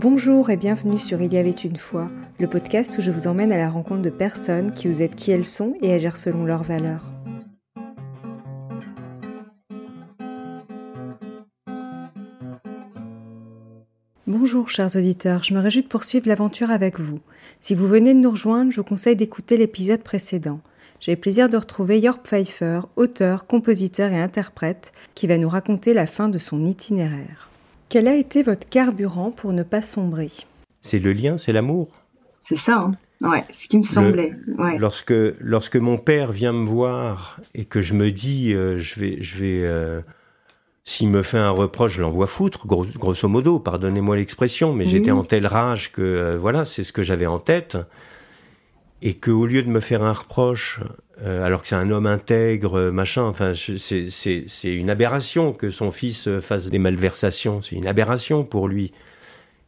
Bonjour et bienvenue sur Il y avait une fois, le podcast où je vous emmène à la rencontre de personnes qui vous êtes qui elles sont et agir selon leurs valeurs. Bonjour chers auditeurs, je me réjouis de poursuivre l'aventure avec vous. Si vous venez de nous rejoindre, je vous conseille d'écouter l'épisode précédent. J'ai le plaisir de retrouver York Pfeiffer, auteur, compositeur et interprète, qui va nous raconter la fin de son itinéraire. Quel a été votre carburant pour ne pas sombrer? C'est le lien, c'est l'amour? C'est ça, hein ouais, ce qui me semblait. Lorsque, lorsque mon père vient me voir et que je me dis, euh, je vais, je vais, euh, s'il me fait un reproche, je l'envoie foutre, grosso modo, pardonnez-moi l'expression, mais j'étais en telle rage que, euh, voilà, c'est ce que j'avais en tête et que au lieu de me faire un reproche, euh, alors que c'est un homme intègre, machin, enfin, c'est une aberration que son fils fasse des malversations, c'est une aberration pour lui.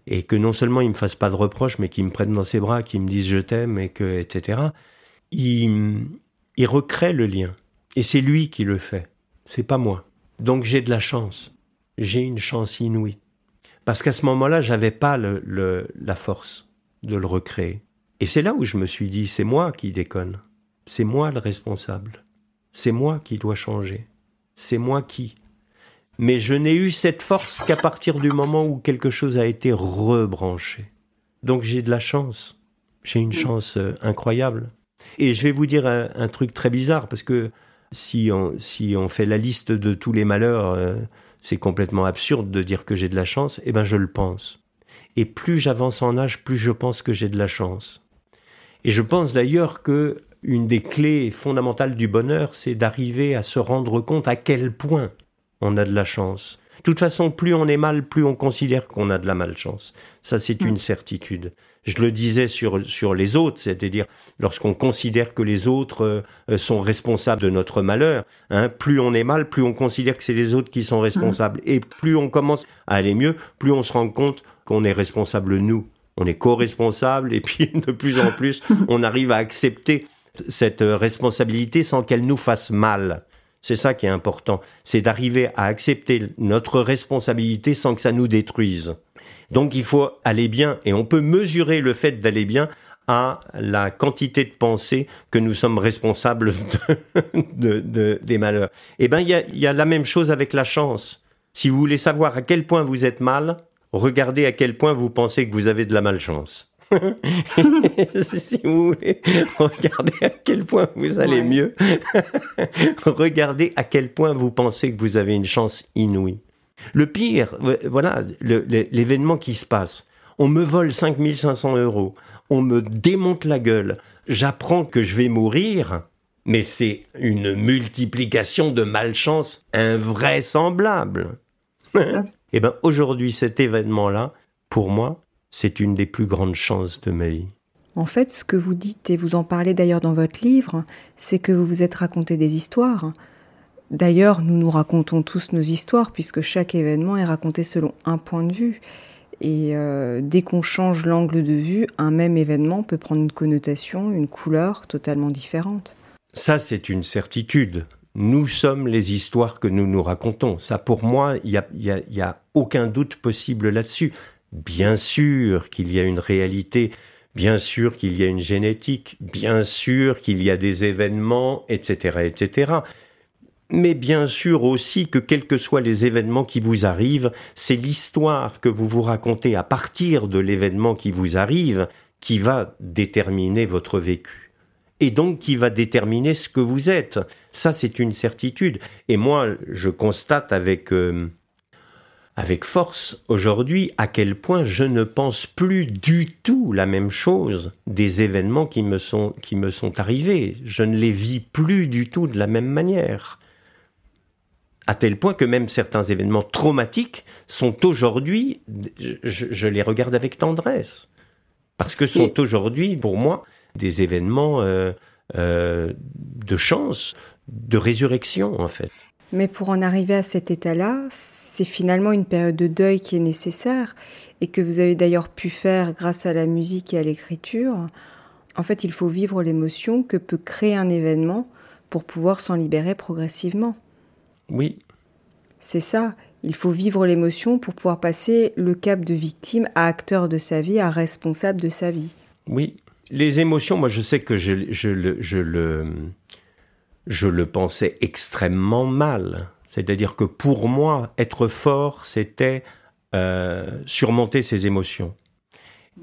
Et que non seulement il me fasse pas de reproche, mais qu'il me prenne dans ses bras, qu'il me dise je t'aime, et que, etc. Il, il recrée le lien. Et c'est lui qui le fait. C'est pas moi. Donc j'ai de la chance. J'ai une chance inouïe. Parce qu'à ce moment-là, j'avais pas le, le, la force de le recréer. Et c'est là où je me suis dit, c'est moi qui déconne. C'est moi le responsable. C'est moi qui dois changer. C'est moi qui. Mais je n'ai eu cette force qu'à partir du moment où quelque chose a été rebranché. Donc j'ai de la chance. J'ai une chance euh, incroyable. Et je vais vous dire un, truc très bizarre, parce que si on, si on fait la liste de tous les malheurs, euh, c'est complètement absurde de dire que j'ai de la chance. Eh ben, je le pense. Et plus j'avance en âge, plus je pense que j'ai de la chance. Et je pense d'ailleurs que une des clés fondamentales du bonheur, c'est d'arriver à se rendre compte à quel point on a de la chance. De toute façon, plus on est mal, plus on considère qu'on a de la malchance. Ça, c'est une mm. certitude. Je le disais sur, sur les autres, c'est-à-dire lorsqu'on considère que les autres euh, sont responsables de notre malheur, hein, plus on est mal, plus on considère que c'est les autres qui sont responsables. Mm. Et plus on commence à aller mieux, plus on se rend compte qu'on est responsable nous on est co-responsable et puis de plus en plus, on arrive à accepter cette responsabilité sans qu'elle nous fasse mal. C'est ça qui est important, c'est d'arriver à accepter notre responsabilité sans que ça nous détruise. Donc il faut aller bien et on peut mesurer le fait d'aller bien à la quantité de pensée que nous sommes responsables de, des malheurs. Eh bien, il y a la même chose avec la chance. Si vous voulez savoir à quel point vous êtes mal, regardez à quel point vous pensez que vous avez de la malchance. si vous voulez regardez à quel point vous allez mieux, regardez à quel point vous pensez que vous avez une chance inouïe. Le pire, voilà, l'événement qui se passe. On me vole 5500 euros, on me démonte la gueule, j'apprends que je vais mourir, mais c'est une multiplication de malchance invraisemblable. Eh bien, aujourd'hui, cet événement-là, pour moi, c'est une des plus grandes chances de ma vie. En fait, ce que vous dites, et vous en parlez d'ailleurs dans votre livre, c'est que vous vous êtes raconté des histoires. D'ailleurs, nous nous racontons tous nos histoires, puisque chaque événement est raconté selon un point de vue. Et euh, dès qu'on change l'angle de vue, un même événement peut prendre une connotation, une couleur totalement différente. Ça, c'est une certitude nous sommes les histoires que nous nous racontons. Ça, pour moi, il n'y a, aucun doute possible là-dessus. Bien sûr qu'il y a une réalité, bien sûr qu'il y a une génétique, bien sûr qu'il y a des événements, etc., etc. Mais bien sûr aussi que quels que soient les événements qui vous arrivent, c'est l'histoire que vous vous racontez à partir de l'événement qui vous arrive qui va déterminer votre vécu et donc qui va déterminer ce que vous êtes. Ça, c'est une certitude. Et moi, je constate avec euh, avec force aujourd'hui à quel point je ne pense plus du tout la même chose des événements qui me sont qui me sont arrivés. Je ne les vis plus du tout de la même manière. À tel point que même certains événements traumatiques sont aujourd'hui, je, je les regarde avec tendresse, parce que sont aujourd'hui pour moi des événements euh, euh, de chance, de résurrection en fait. Mais pour en arriver à cet état-là, c'est finalement une période de deuil qui est nécessaire et que vous avez d'ailleurs pu faire grâce à la musique et à l'écriture. En fait, il faut vivre l'émotion que peut créer un événement pour pouvoir s'en libérer progressivement. Oui. C'est ça. Il faut vivre l'émotion pour pouvoir passer le cap de victime à acteur de sa vie, à responsable de sa vie. Oui, les émotions, moi je sais que je, je, le, je, le, je le pensais extrêmement mal. C'est-à-dire que pour moi, être fort, c'était euh, surmonter ses émotions.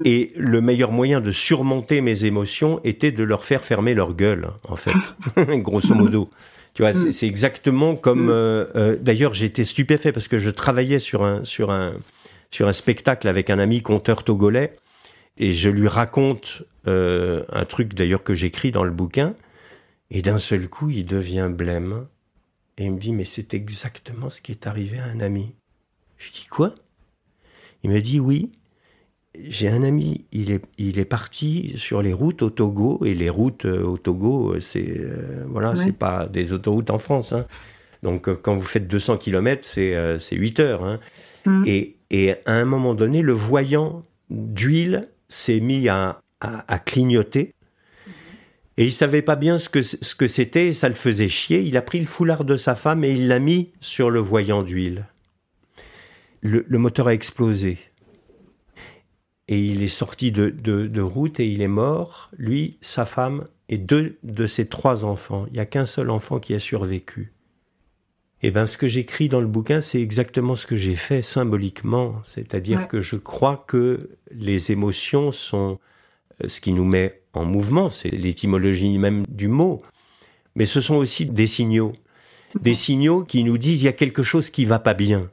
Et le meilleur moyen de surmonter mes émotions était de leur faire fermer leur gueule, en fait, grosso modo. Tu vois, c'est exactement comme. Mm. Euh, euh, D'ailleurs, j'étais stupéfait parce que je travaillais sur un sur un sur un spectacle avec un ami conteur togolais et je lui raconte euh, un truc d'ailleurs que j'écris dans le bouquin et d'un seul coup, il devient blême et il me dit mais c'est exactement ce qui est arrivé à un ami. Je dis quoi? Il me dit oui j'ai un ami, il est, il est parti sur les routes au Togo, et les routes euh, au Togo, euh, c'est euh, voilà, c'est pas des autoroutes en France. Hein. Donc quand vous faites 200 km, c'est euh, 8 heures. Hein. Mmh. Et, et à un moment donné, le voyant d'huile s'est mis à, clignoter. Et il savait pas bien ce que ce que c'était, ça le faisait chier. Il a pris le foulard de sa femme et il l'a mis sur le voyant d'huile. Le, le moteur a explosé et il est sorti de, de, de, route et il est mort, lui, sa femme et deux de ses trois enfants. Il n'y a qu'un seul enfant qui a survécu. Eh ben, ce que j'écris dans le bouquin, c'est exactement ce que j'ai fait symboliquement. C'est-à-dire que je crois que les émotions sont euh, ce qui nous met en mouvement. C'est l'étymologie même du mot. Mais ce sont aussi des signaux. Des signaux qui nous disent il y a quelque chose qui va pas bien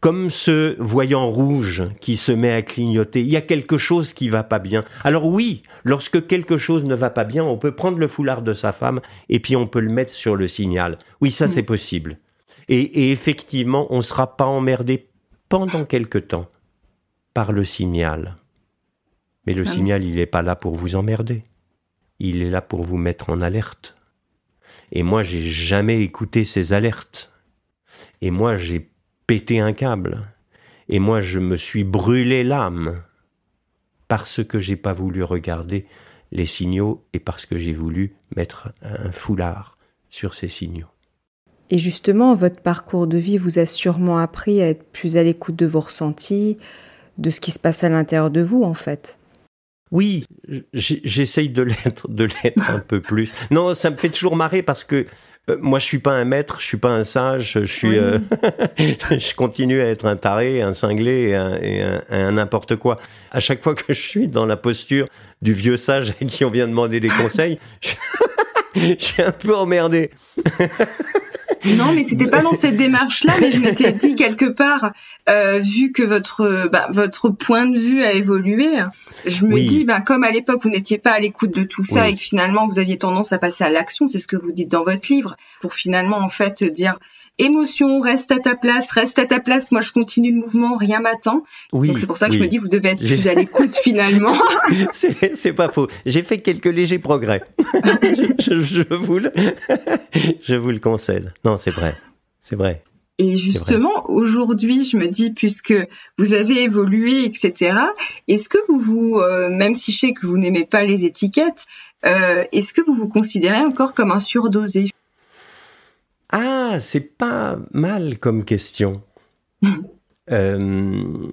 comme ce voyant rouge qui se met à clignoter. Il y a quelque chose qui va pas bien. Alors oui, lorsque quelque chose ne va pas bien, on peut prendre le foulard de sa femme et puis on peut le mettre sur le signal. Oui, ça c'est possible. Et, et, effectivement, on ne sera pas emmerdé pendant quelque temps par le signal. Mais le ah signal, il n'est pas là pour vous emmerder. Il est là pour vous mettre en alerte. Et moi, j'ai jamais écouté ces alertes. Et moi, j'ai pété un câble. Et moi, je me suis brûlé l'âme parce que j'ai pas voulu regarder les signaux et parce que j'ai voulu mettre un foulard sur ces signaux. Et justement, votre parcours de vie vous a sûrement appris à être plus à l'écoute de vos ressentis, de ce qui se passe à l'intérieur de vous, en fait. Oui, j'essaye de l'être, de l'être un peu plus. Non, ça me fait toujours marrer parce que euh, moi, je suis pas un maître, je suis pas un sage, je suis, euh, je continue à être un taré, un cinglé et un n'importe quoi. À chaque fois que je suis dans la posture du vieux sage à qui on vient demander des conseils, je suis un peu emmerdé. Non, mais c'était pas dans cette démarche-là, mais je m'étais dit quelque part, euh, vu que votre bah, votre point de vue a évolué, je me dis, bah, comme à l'époque vous n'étiez pas à l'écoute de tout ça et que finalement vous aviez tendance à passer à l'action, c'est ce que vous dites dans votre livre, pour finalement en fait dire émotion, reste à ta place, reste à ta place. Moi, je continue le mouvement, rien m'attend. Oui, Donc c'est pour ça que je me dis, vous devez être plus à l'écoute finalement. c'est pas faux. J'ai fait quelques légers progrès. je, je, vous le, je vous le concède. Non, c'est vrai. C'est vrai. Et justement, aujourd'hui, je me dis, puisque vous avez évolué, etc., est-ce que vous vous, euh, même si je sais que vous n'aimez pas les étiquettes, euh, est-ce que vous vous considérez encore comme un surdosé? Ah, c'est pas mal comme question. euh,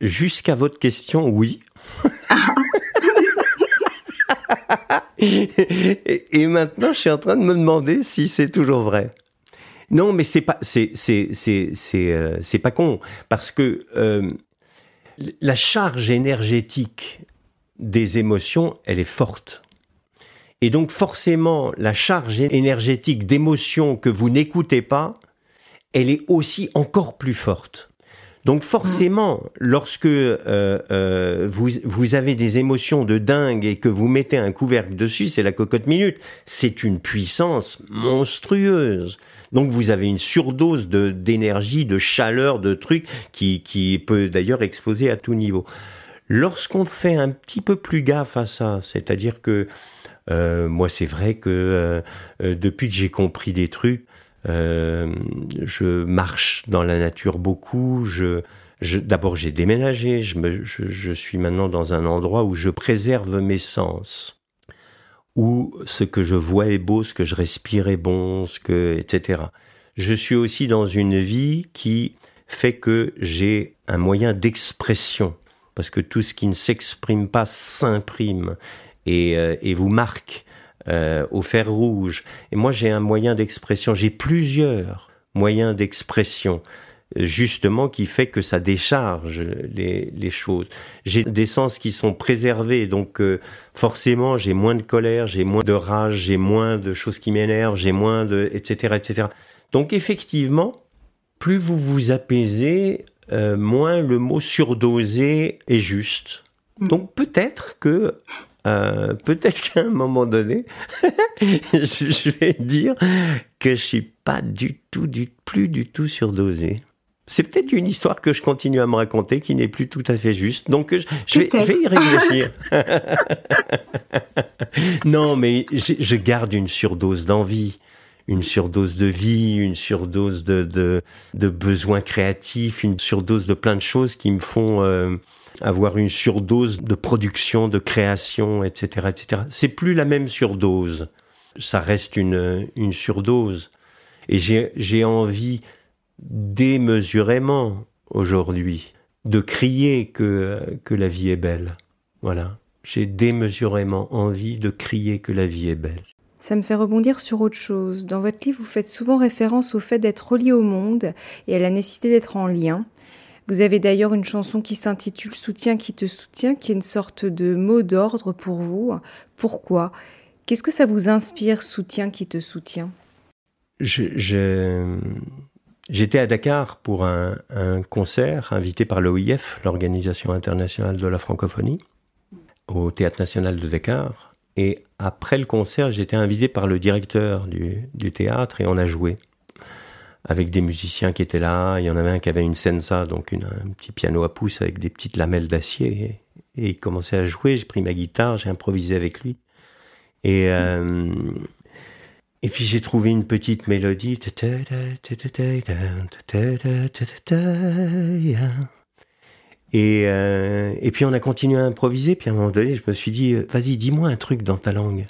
Jusqu'à votre question, oui. et, maintenant, je suis en train de me demander si c'est toujours vrai. Non, mais c'est pas, c'est, c'est, c'est, c'est, euh, pas con parce que euh, la charge énergétique des émotions, elle est forte. Et donc forcément, la charge énergétique d'émotion que vous n'écoutez pas, elle est aussi encore plus forte. Donc forcément, lorsque euh, euh, vous, vous avez des émotions de dingue et que vous mettez un couvercle dessus, c'est la cocotte minute. C'est une puissance monstrueuse. Donc vous avez une surdose de d'énergie, de chaleur, de trucs qui, qui peut d'ailleurs exploser à tout niveau. Lorsqu'on fait un petit peu plus gaffe à ça, c'est-à-dire que euh, moi, c'est vrai que euh, euh, depuis que j'ai compris des trucs, je marche dans la nature beaucoup. D'abord, j'ai déménagé. Je suis maintenant dans un endroit où je préserve mes sens, où ce que je vois est beau, ce que je respire est bon, ce que, etc. je suis aussi dans une vie qui fait que j'ai un moyen d'expression, parce que tout ce qui ne s'exprime pas s'imprime et, euh, et, vous marque euh, au fer rouge. Et moi, j'ai un moyen d'expression, j'ai plusieurs moyens d'expression justement qui fait que ça décharge les, les choses. J'ai des sens qui sont préservés, donc euh, forcément j'ai moins de colère, j'ai moins de rage, j'ai moins de choses qui m'énervent, j'ai moins de etc etc. Donc effectivement, plus vous vous apaisez, euh, moins le mot surdosé est juste. Mm. Donc peut-être que euh, peut-être qu'à un moment donné, je vais dire que je suis pas du tout, du plus du tout surdosé. C'est peut-être une histoire que je continue à me raconter qui n'est plus tout à fait juste. Donc je, vais, y réfléchir. non, mais je, garde une surdose d'envie une surdose de vie, une surdose de, de, de besoins créatifs, une surdose de plein de choses qui me font euh, avoir une surdose de production, de création, etc., etc. C'est plus la même surdose. Ça reste une, une surdose. Et j'ai envie démesurément aujourd'hui de crier que, que la vie est belle. Voilà. J'ai démesurément envie de crier que la vie est belle. Ça me fait rebondir sur autre chose. Dans votre livre, vous faites souvent référence au fait d'être relié au monde et à la nécessité d'être en lien. Vous avez d'ailleurs une chanson qui s'intitule Soutien qui te soutient, qui est une sorte de mot d'ordre pour vous. Pourquoi? Qu'est-ce que ça vous inspire, Soutien qui te soutient? J'étais à Dakar pour un, concert invité par l'OIF, l'Organisation internationale de la francophonie, au Théâtre national de Dakar. Et après le concert, j'étais invité par le directeur du, théâtre et on a joué avec des musiciens qui étaient là. Il y en avait un qui avait une sensa, donc un petit piano à pouce avec des petites lamelles d'acier. Et, il commençait à jouer. J'ai pris ma guitare, j'ai improvisé avec lui. Et, euh, et puis j'ai trouvé une petite mélodie. Et, euh, et puis on a continué à improviser. Puis à un moment donné, je me suis dit, vas-y, dis-moi un truc dans ta langue.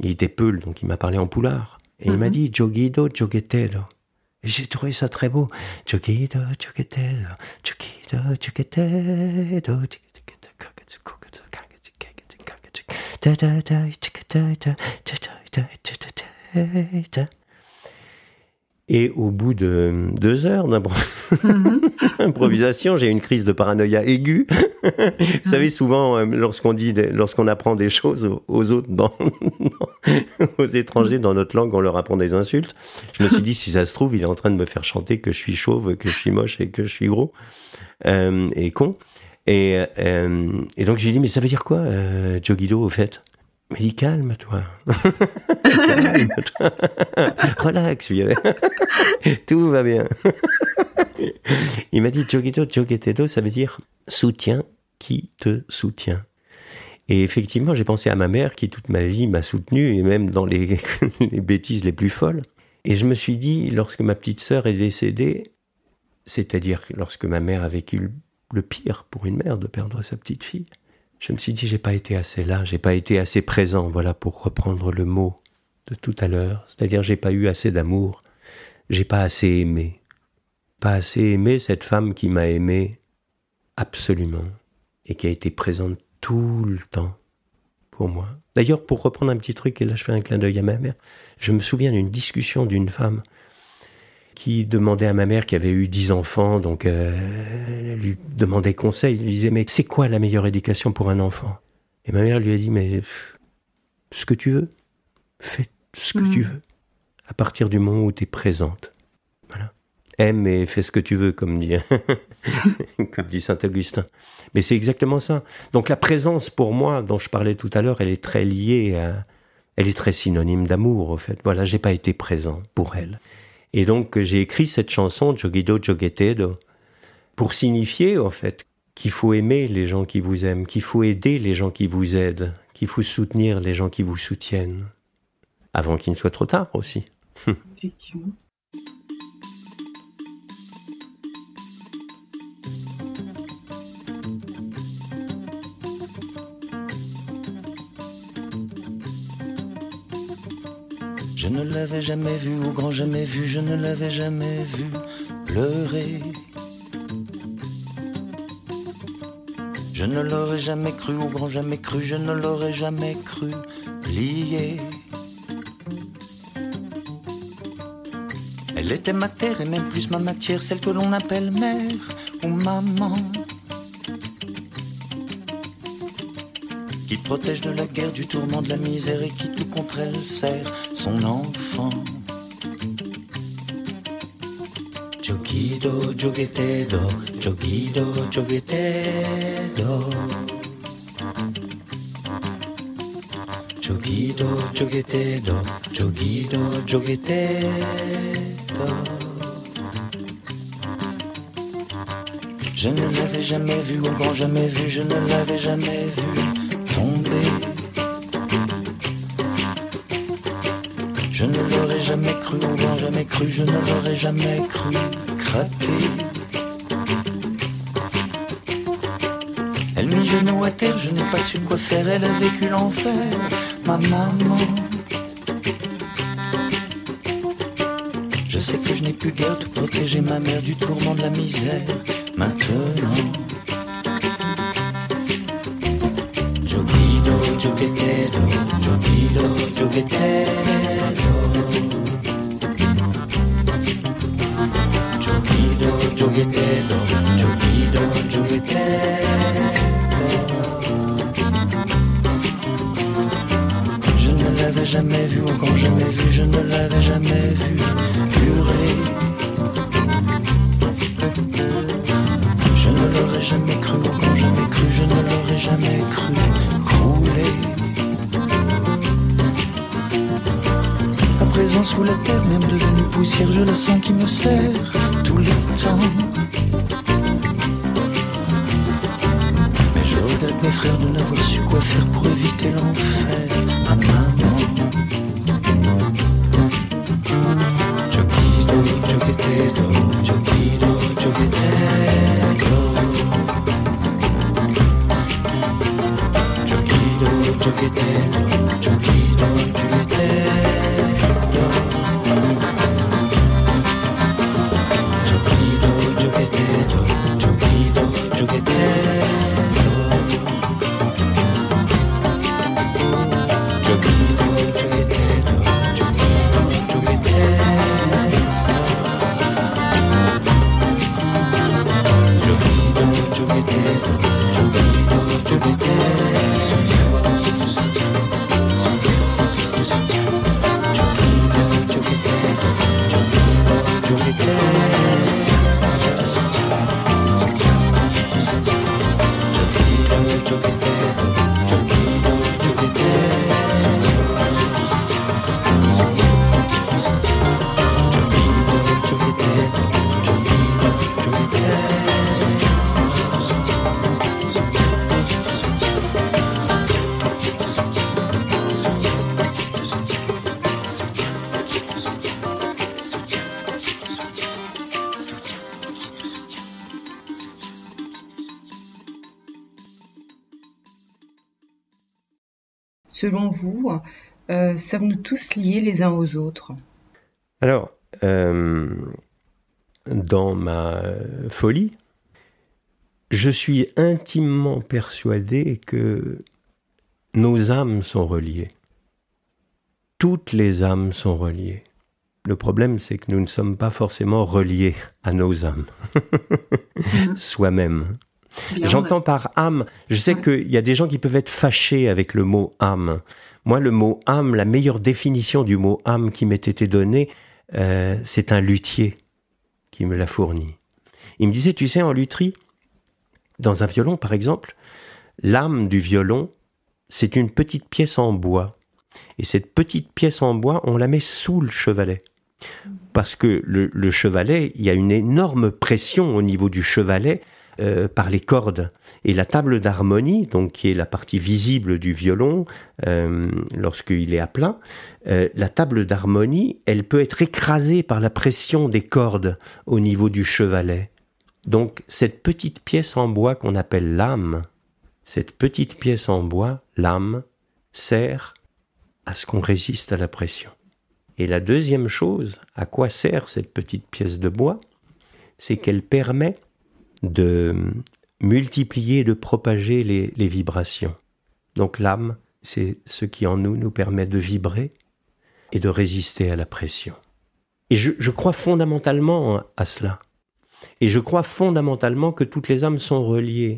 Il était Peul, donc il m'a parlé en poulard. Et il m'a dit, jogido, jogetero. Et j'ai trouvé ça très beau. Jogido, jogetero, jogido, jogetero, et au bout de deux heures d'improvisation, j'ai une crise de paranoïa aiguë. Vous savez, souvent, euh, lorsqu'on dit, lorsqu'on apprend des choses aux autres, aux étrangers dans notre langue, on leur apprend des insultes. Je me suis dit, si ça se trouve, il est en train de me faire chanter que je suis chauve, que je suis moche et que je suis gros euh, et con. Et, euh, et donc j'ai dit, mais ça veut dire quoi, euh, Jogido, au fait? Mais dis calme-toi. calme-toi. Relax, Tout va bien. Il m'a dit Jogito Jogetedo, ça veut dire soutien qui te soutient. Et effectivement, j'ai pensé à ma mère qui toute ma vie m'a soutenu, et même dans les, les bêtises les plus folles. Et je me suis dit, lorsque ma petite sœur est décédée, c'est-à-dire lorsque ma mère a vécu le pire pour une mère de perdre sa petite fille, je me suis dit j'ai pas été assez là, j'ai pas été assez présent, voilà pour reprendre le mot de tout à l'heure, c'est-à-dire j'ai pas eu assez d'amour, j'ai pas assez aimé, pas assez aimé cette femme qui m'a aimé absolument et qui a été présente tout le temps pour moi. D'ailleurs, pour reprendre un petit truc, et là je fais un clin d'œil à ma mère, je me souviens d'une discussion d'une femme qui demandait à ma mère qui avait eu dix enfants, donc euh, elle lui demandait conseil. Elle lui disait mais c'est quoi la meilleure éducation pour un enfant? Et ma mère lui a dit mais ce que tu veux, fais ce que tu mm. veux, à partir du moment où tu es présente. Voilà. Aime et fais ce que tu veux, comme dit, comme dit Saint Augustin. Mais c'est exactement ça. Donc la présence pour moi, dont je parlais tout à l'heure, elle est très liée à, elle est très synonyme d'amour, au fait. Voilà, j'ai pas été présent pour elle. Et donc j'ai écrit cette chanson Jogido Jogetedo pour signifier en fait qu'il faut aimer les gens qui vous aiment, qu'il faut aider les gens qui vous aident, qu'il faut soutenir les gens qui vous soutiennent, avant qu'il ne soit trop tard aussi. Effectivement. Je ne l'avais jamais vu, au grand jamais vu, je ne l'avais jamais vu pleurer. Je ne l'aurais jamais cru, au grand jamais cru, je ne l'aurais jamais cru plier. Elle était ma terre et même plus ma matière, celle que l'on appelle mère ou maman. Qui protège de la guerre, du tourment, de la misère et qui tout contre elle sert son enfant. Jogido, jogetedo, jogido, jogetedo. Jogido, jogetedo, jogido, jogetedo. Je ne l'avais jamais vu, grand jamais vu, je ne l'avais jamais vu Je ne l'aurais jamais cru, au jamais cru, je ne l'aurais jamais cru craquer. Elle mit genoux à terre, je n'ai pas su quoi faire, elle a vécu l'enfer, ma maman. Je sais que je n'ai plus guère de protéger ma mère du tourment de la misère, maintenant. Joguido, joguetedo, joguido, joguetedo. Jamais vu, encore jamais vu, je ne l'avais jamais vu hurler. Je ne l'aurais jamais cru, encore jamais cru, je ne l'aurais jamais cru crouler. À présent sous la terre, même devenue poussière, je la sens qui me serre tous les temps. Mais je regrette mes frères de n'avoir su quoi faire pour éviter l'enfer. Ma Selon vous, euh, sommes-nous tous liés les uns aux autres? Alors, euh, dans ma folie, je suis intimement persuadé que nos âmes sont reliées. Toutes les âmes sont reliées. Le problème, c'est que nous ne sommes pas forcément reliés à nos âmes, soi-même. J'entends par âme, je sais Ouais. qu'il y a des gens qui peuvent être fâchés avec le mot âme. Moi, le mot âme, la meilleure définition du mot âme qui m'ait été donnée, euh, c'est un luthier qui me l'a fourni. Il me disait, tu sais, en lutherie, dans un violon par exemple, l'âme du violon, c'est une petite pièce en bois. Et cette petite pièce en bois, on la met sous le chevalet. Parce que le, le chevalet, il y a une énorme pression au niveau du chevalet euh, par les cordes. Et la table d'harmonie, donc qui est la partie visible du violon euh, lorsqu'il est à plat, euh, la table d'harmonie, elle peut être écrasée par la pression des cordes au niveau du chevalet. Donc cette petite pièce en bois qu'on appelle l'âme, cette petite pièce en bois, l'âme, sert à ce qu'on résiste à la pression. Et la deuxième chose, à quoi sert cette petite pièce de bois? C'est qu'elle permet de multiplier, de propager les, les vibrations. Donc l'âme, c'est ce qui en nous nous permet de vibrer et de résister à la pression. Et je, je, crois fondamentalement à cela. Et je crois fondamentalement que toutes les âmes sont reliées,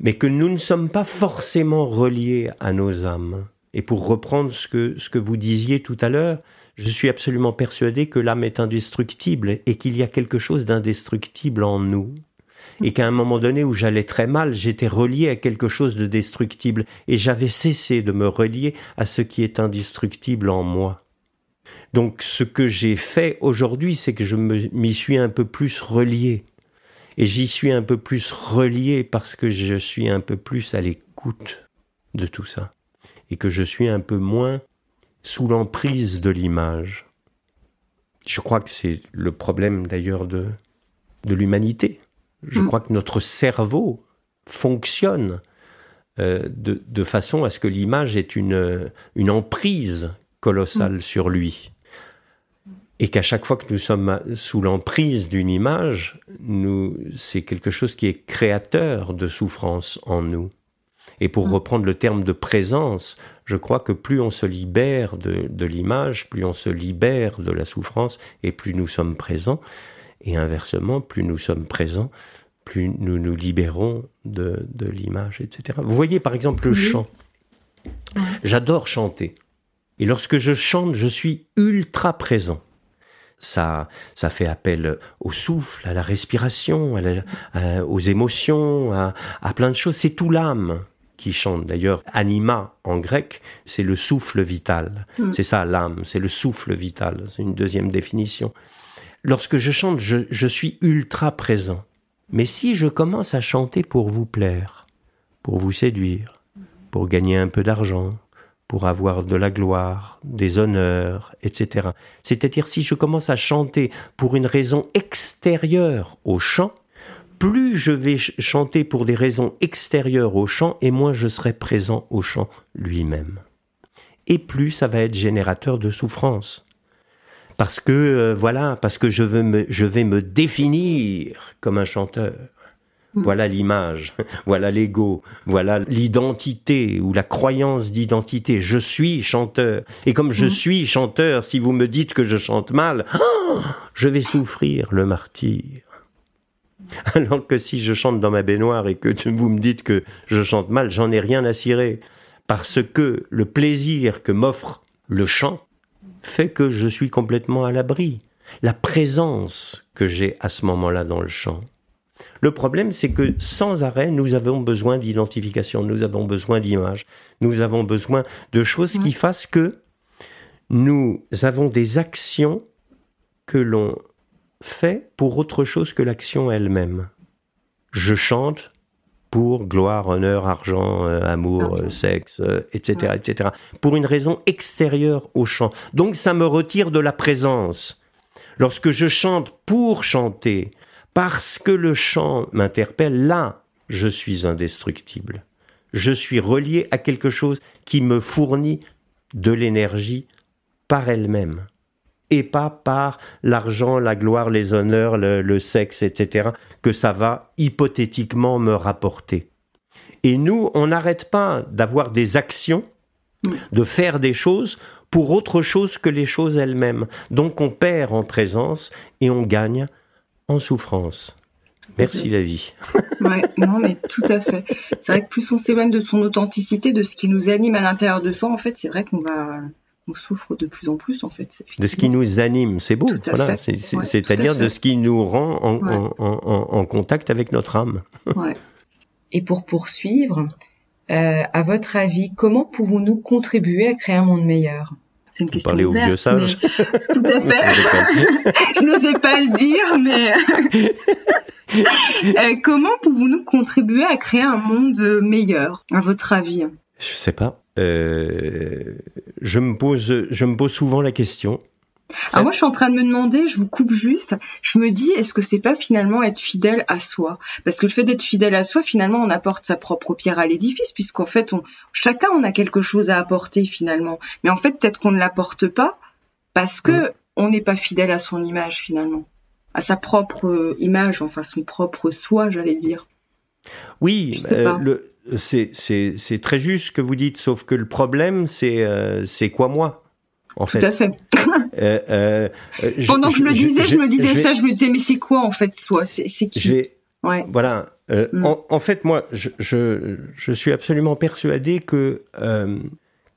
mais que nous ne sommes pas forcément reliés à nos âmes. Et pour reprendre ce que, ce que vous disiez tout à l'heure, je suis absolument persuadé que l'âme est indestructible et qu'il y a quelque chose d'indestructible en nous. Et qu'à un moment donné où j'allais très mal, j'étais relié à quelque chose de destructible et j'avais cessé de me relier à ce qui est indestructible en moi. Donc ce que j'ai fait aujourd'hui, c'est que je m'y suis un peu plus relié. Et j'y suis un peu plus relié parce que je suis un peu plus à l'écoute de tout ça. Et que je suis un peu moins sous l'emprise de l'image. Je crois que c'est le problème d'ailleurs de, de l'humanité. Je mm. crois que notre cerveau fonctionne euh, de, de, façon à ce que l'image ait une, une emprise colossale mm. sur lui et qu'à chaque fois que nous sommes sous l'emprise d'une image, nous, c'est quelque chose qui est créateur de souffrance en nous. Et pour mm. reprendre le terme de présence, je crois que plus on se libère de, de l'image, plus on se libère de la souffrance, et plus nous sommes présents. Et inversement, plus nous sommes présents, plus nous nous libérons de, de l'image, etc. Vous voyez par exemple le chant. J'adore chanter. Et lorsque je chante, je suis ultra présent ça, ça fait appel au souffle, à la respiration, aux émotions, à, à plein de choses. C'est tout l'âme qui chante. D'ailleurs, anima en grec, c'est le souffle vital. Hmm. C'est ça l'âme, c'est le souffle vital. C'est une deuxième définition. Lorsque je chante, je, suis ultra présent. Mais si je commence à chanter pour vous plaire, pour vous séduire, pour gagner un peu d'argent, pour avoir de la gloire, des honneurs, etc. C'est-à-dire si je commence à chanter pour une raison extérieure au chant, plus je vais chanter pour des raisons extérieures au chant, et moins je serai présent au chant lui-même. Et plus ça va être générateur de souffrance. Parce que, euh, voilà, parce que je, veux me, je vais me définir comme un chanteur. Mm. Voilà l'image, voilà l'ego, voilà l'identité ou la croyance d'identité. Je suis chanteur. Et comme je mm. suis chanteur, si vous me dites que je chante mal, je vais souffrir le martyr. Alors que si je chante dans ma baignoire et que vous me dites que je chante mal, j'en ai rien à cirer. Parce que le plaisir que m'offre le chant fait que je suis complètement à l'abri. La présence que j'ai à ce moment-là dans le chant le problème, c'est que sans arrêt, nous avons besoin d'identification, nous avons besoin d'images, nous avons besoin de choses qui fassent que nous avons des actions que l'on fait pour autre chose que l'action elle-même. Je chante pour gloire, honneur, argent, euh, amour, euh, sexe, etc., euh, etc. Pour une raison extérieure au chant. Donc ça me retire de la présence. Lorsque je chante pour chanter, parce que le chant m'interpelle, là, je suis indestructible. Je suis relié à quelque chose qui me fournit de l'énergie par elle-même et pas par l'argent, la gloire, les honneurs, le, sexe, etc., que ça va hypothétiquement me rapporter. Et nous, on n'arrête pas d'avoir des actions, de faire des choses pour autre chose que les choses elles-mêmes. Donc on perd en présence et on gagne en souffrance. Merci la vie. ouais, non, mais tout à fait. C'est vrai que plus on s'éloigne de son authenticité, de ce qui nous anime à l'intérieur de soi, en fait, c'est vrai qu'on va, on souffre de plus en plus, en fait. De ce qui nous anime, c'est beau. Voilà, c'est-à-dire de ce qui nous rend en, en, en, contact avec notre âme. Ouais. Et pour poursuivre, euh, à votre avis, comment pouvons-nous contribuer à créer un monde meilleur? C'est une question Parler aux vieux sages. Tout à fait. Je n'osais pas le dire, mais euh, comment pouvons-nous contribuer à créer un monde meilleur, à votre avis? Je sais pas. Euh, je me pose, je me pose souvent la question. Alors moi, je suis en train de me demander, je vous coupe juste, je me dis, est-ce que c'est pas finalement être fidèle à soi? Parce que le fait d'être fidèle à soi, finalement, on apporte sa propre pierre à l'édifice, puisqu'en fait, on, chacun, on a quelque chose à apporter finalement. Mais en fait, peut-être qu'on ne l'apporte pas parce que on n'est pas fidèle à son image finalement, à sa propre image, enfin son propre soi, j'allais dire. Oui, euh, c'est très juste ce que vous dites, sauf que le problème, c'est euh, c'est quoi moi en fait. Tout à fait. Euh, Pendant que je, le disais, je, me disais ça, je me disais mais c'est quoi en fait soi? C'est qui? Ouais. Voilà. Mm. En, fait, moi, je, je, suis absolument persuadé que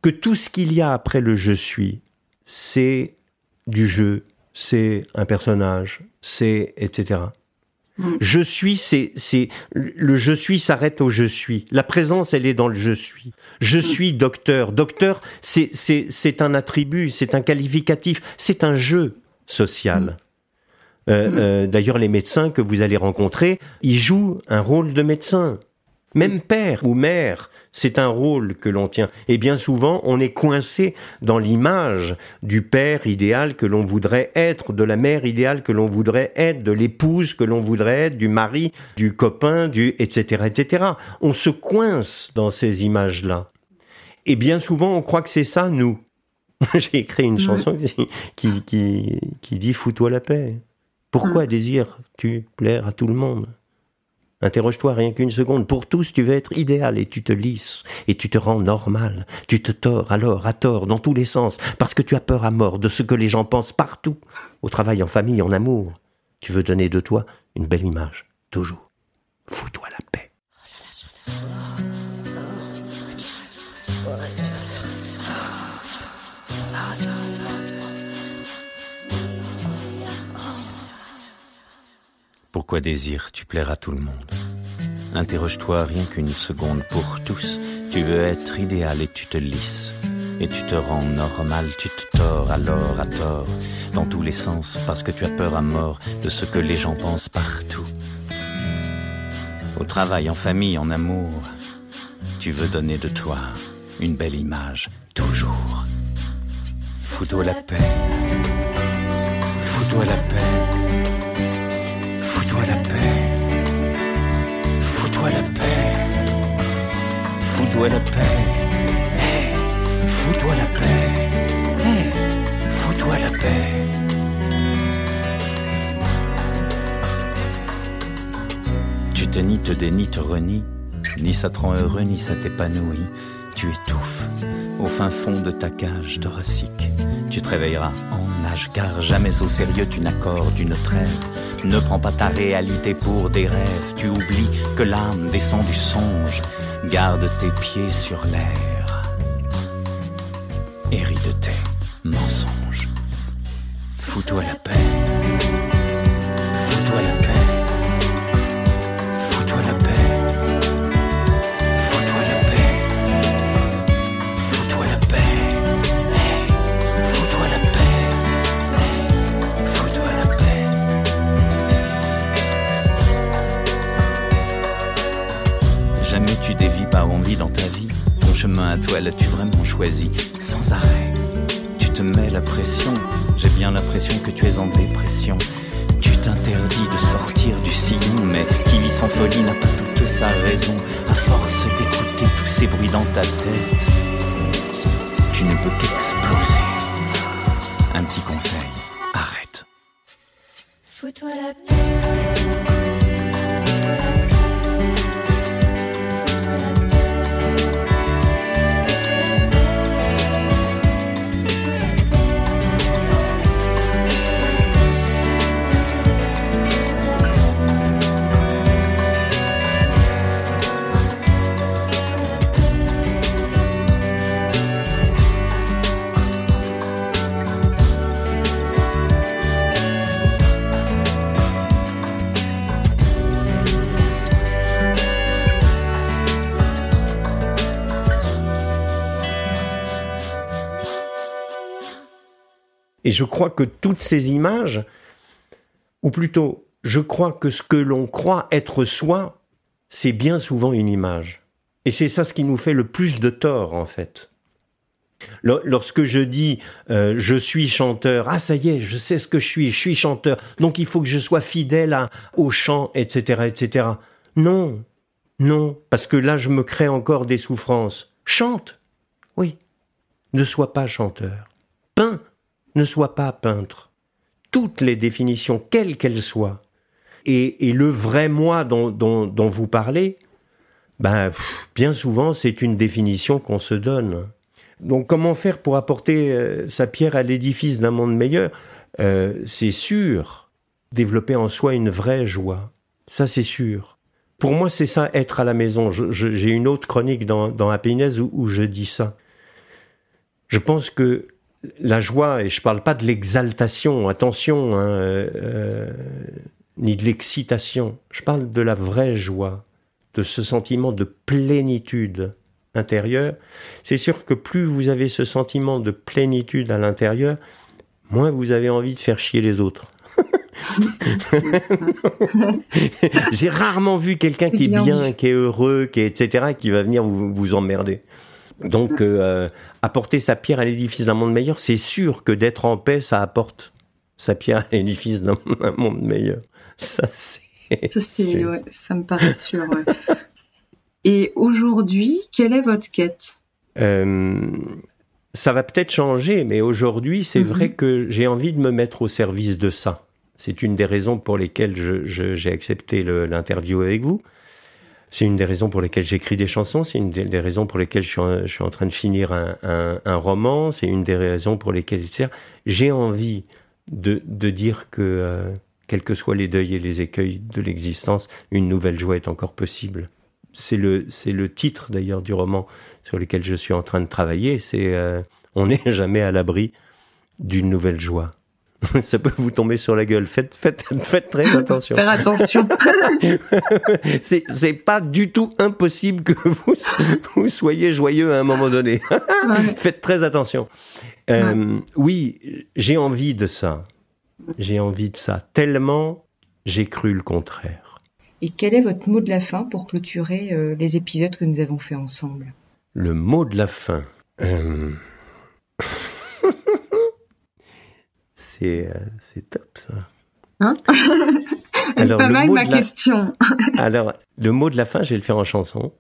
que tout ce qu'il y a après le je suis, c'est du jeu, c'est un personnage, c'est etc. Mm. Je suis, c'est, c'est, le je suis s'arrête au je suis. La présence, elle est dans le je suis. Je mm. suis docteur. Docteur, c'est, c'est, c'est un attribut, c'est un qualificatif, c'est un jeu social. Mm. Euh, euh, d'ailleurs, les médecins que vous allez rencontrer, ils jouent un rôle de médecin. Même père ou mère, c'est un rôle que l'on tient. Et bien souvent, on est coincé dans l'image du père idéal que l'on voudrait être, de la mère idéale que l'on voudrait être, de l'épouse que l'on voudrait être, du mari, du copain, du etc., etc. On se coince dans ces images-là. Et bien souvent, on croit que c'est ça, nous. J'ai écrit une chanson qui, qui, qui, dit Fous-toi la paix. Pourquoi désires-tu plaire à tout le monde? Interroge-toi rien qu'une seconde. Pour tous, tu veux être idéal et tu te lisses et tu te rends normal. Tu te tords alors à tort dans tous les sens parce que tu as peur à mort de ce que les gens pensent partout. Au travail, en famille, en amour. Tu veux donner de toi une belle image. Toujours. Fous-toi la paix. Pourquoi désires-tu plaire à tout le monde Interroge-toi rien qu'une seconde pour tous. Tu veux être idéal et tu te lisses. Et tu te rends normal, tu te tords alors à tort, dans tous les sens, parce que tu as peur à mort de ce que les gens pensent partout. Au travail, en famille, en amour, tu veux donner de toi une belle image, toujours. Fous-toi la paix. Fous-toi la paix. Fous-toi la paix. Fous-toi la paix. Fous-toi la paix. Tu te nies, te dénies, te renies. Ni ça te rend heureux, ni ça t'épanouit. Tu étouffes au fin fond de ta cage thoracique. Tu te réveilleras car jamais au sérieux tu n'accordes une trêve. Ne prends pas ta réalité pour des rêves, tu oublies que l'âme descend du songe. Garde tes pieds sur l'air. Hérite de tes mensonges. Fous-toi la paix. Chemin à toi l'as-tu vraiment choisi Sans arrêt, tu te mets la pression. J'ai bien l'impression que tu es en dépression. Tu t'interdis de sortir du sillon, mais qui vit sans folie n'a pas toute sa raison. À force d'écouter tous ces bruits dans ta tête, tu ne peux qu'exploser. Un petit conseil, arrête. Fous-toi la Et je crois que toutes ces images, ou plutôt, je crois que ce que l'on croit être soi, c'est bien souvent une image. Et c'est ça ce qui nous fait le plus de tort, en fait. Lorsque je dis euh, je suis chanteur, ah ça y est, je sais ce que je suis, je suis chanteur, donc il faut que je sois fidèle au chant, etc., etc. Non, non, parce que là je me crée encore des souffrances. Chante, oui, ne sois pas chanteur. Peins, ne soit pas peintre. Toutes les définitions, quelles qu'elles soient, et, le vrai moi dont, vous parlez, ben, bien souvent, c'est une définition qu'on se donne. Donc, comment faire pour apporter euh, sa pierre à l'édifice d'un monde meilleur? Euh, C'est sûr, développer en soi une vraie joie. Ça, c'est sûr. Pour moi, c'est ça, être à la maison. J'ai une autre chronique dans, dans Happiness où, je dis ça. Je pense que la joie, et je parle pas de l'exaltation, attention, hein, euh, ni de l'excitation. Je parle de la vraie joie, de ce sentiment de plénitude intérieure. C'est sûr que plus vous avez ce sentiment de plénitude à l'intérieur, moins vous avez envie de faire chier les autres. J'ai rarement vu quelqu'un qui est bien, qui est heureux, qui est etc., qui va venir vous, vous emmerder. Donc, euh, apporter sa pierre à l'édifice d'un monde meilleur, c'est sûr que d'être en paix, ça apporte sa pierre à l'édifice d'un monde meilleur. Ça, c'est. Ça, ouais, ça me paraît sûr. Et aujourd'hui, quelle est votre quête? Euh, Ça va peut-être changer, mais aujourd'hui, c'est vrai mhm. que j'ai envie de me mettre au service de ça. C'est une des raisons pour lesquelles j'ai accepté l'interview avec vous. C'est une des raisons pour lesquelles j'écris des chansons. C'est une des, raisons pour lesquelles je suis, en, train de finir un, roman. C'est une des raisons pour lesquelles j'ai envie de, de dire que euh, quels que soient les deuils et les écueils de l'existence, une nouvelle joie est encore possible. C'est le, c'est le titre d'ailleurs du roman sur lequel je suis en train de travailler. C'est euh, On n'est jamais à l'abri d'une nouvelle joie. Ça peut vous tomber sur la gueule. Faites, faites, faites très attention. Faire attention. c'est, c'est pas du tout impossible que vous, vous soyez joyeux à un moment donné. faites très attention. Euh, oui, j'ai envie de ça. J'ai envie de ça. Tellement j'ai cru le contraire. Et quel est votre mot de la fin pour clôturer euh, les épisodes que nous avons fait ensemble? Le mot de la fin. Euh, c'est top ça. Hein Alors, pas mal ma question. Alors, le mot de la fin, je vais le faire en chanson.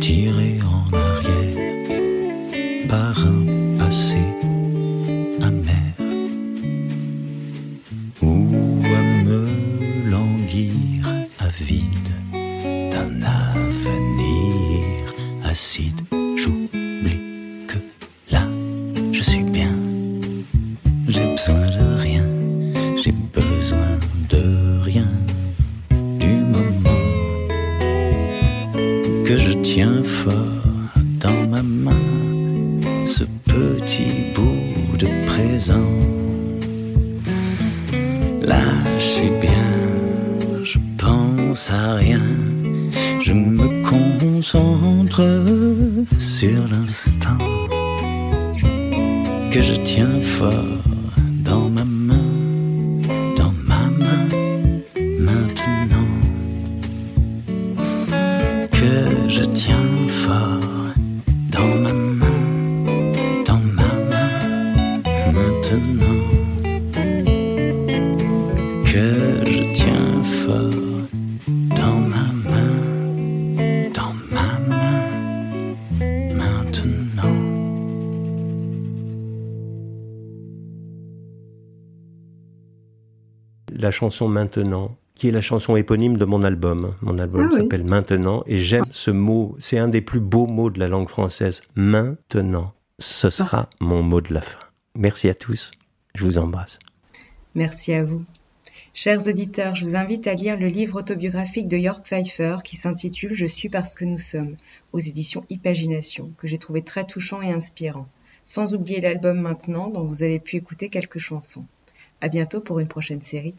tiré en arrière par un passé la chanson Maintenant, qui est la chanson éponyme de mon album. Mon album ah s'appelle Maintenant et j'aime ce mot. C'est un des plus beaux mots de la langue française. Maintenant. Ce sera mon mot de la fin. Merci à tous. Je vous embrasse. Merci à vous. Chers auditeurs, je vous invite à lire le livre autobiographique de York Pfeiffer qui s'intitule Je suis parce que nous sommes, aux éditions Ipagination, que j'ai trouvé très touchant et inspirant. Sans oublier l'album maintenant, dont vous avez pu écouter quelques chansons. À bientôt pour une prochaine série.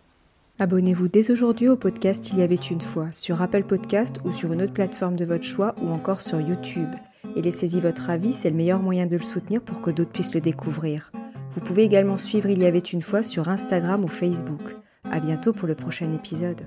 Abonnez-vous dès aujourd'hui au podcast Il y avait une fois sur Apple Podcast ou sur une autre plateforme de votre choix ou encore sur YouTube. Et laissez-y votre avis, c'est le meilleur moyen de le soutenir pour que d'autres puissent le découvrir. Vous pouvez également suivre Il y avait une fois sur Instagram ou Facebook. À bientôt pour le prochain épisode.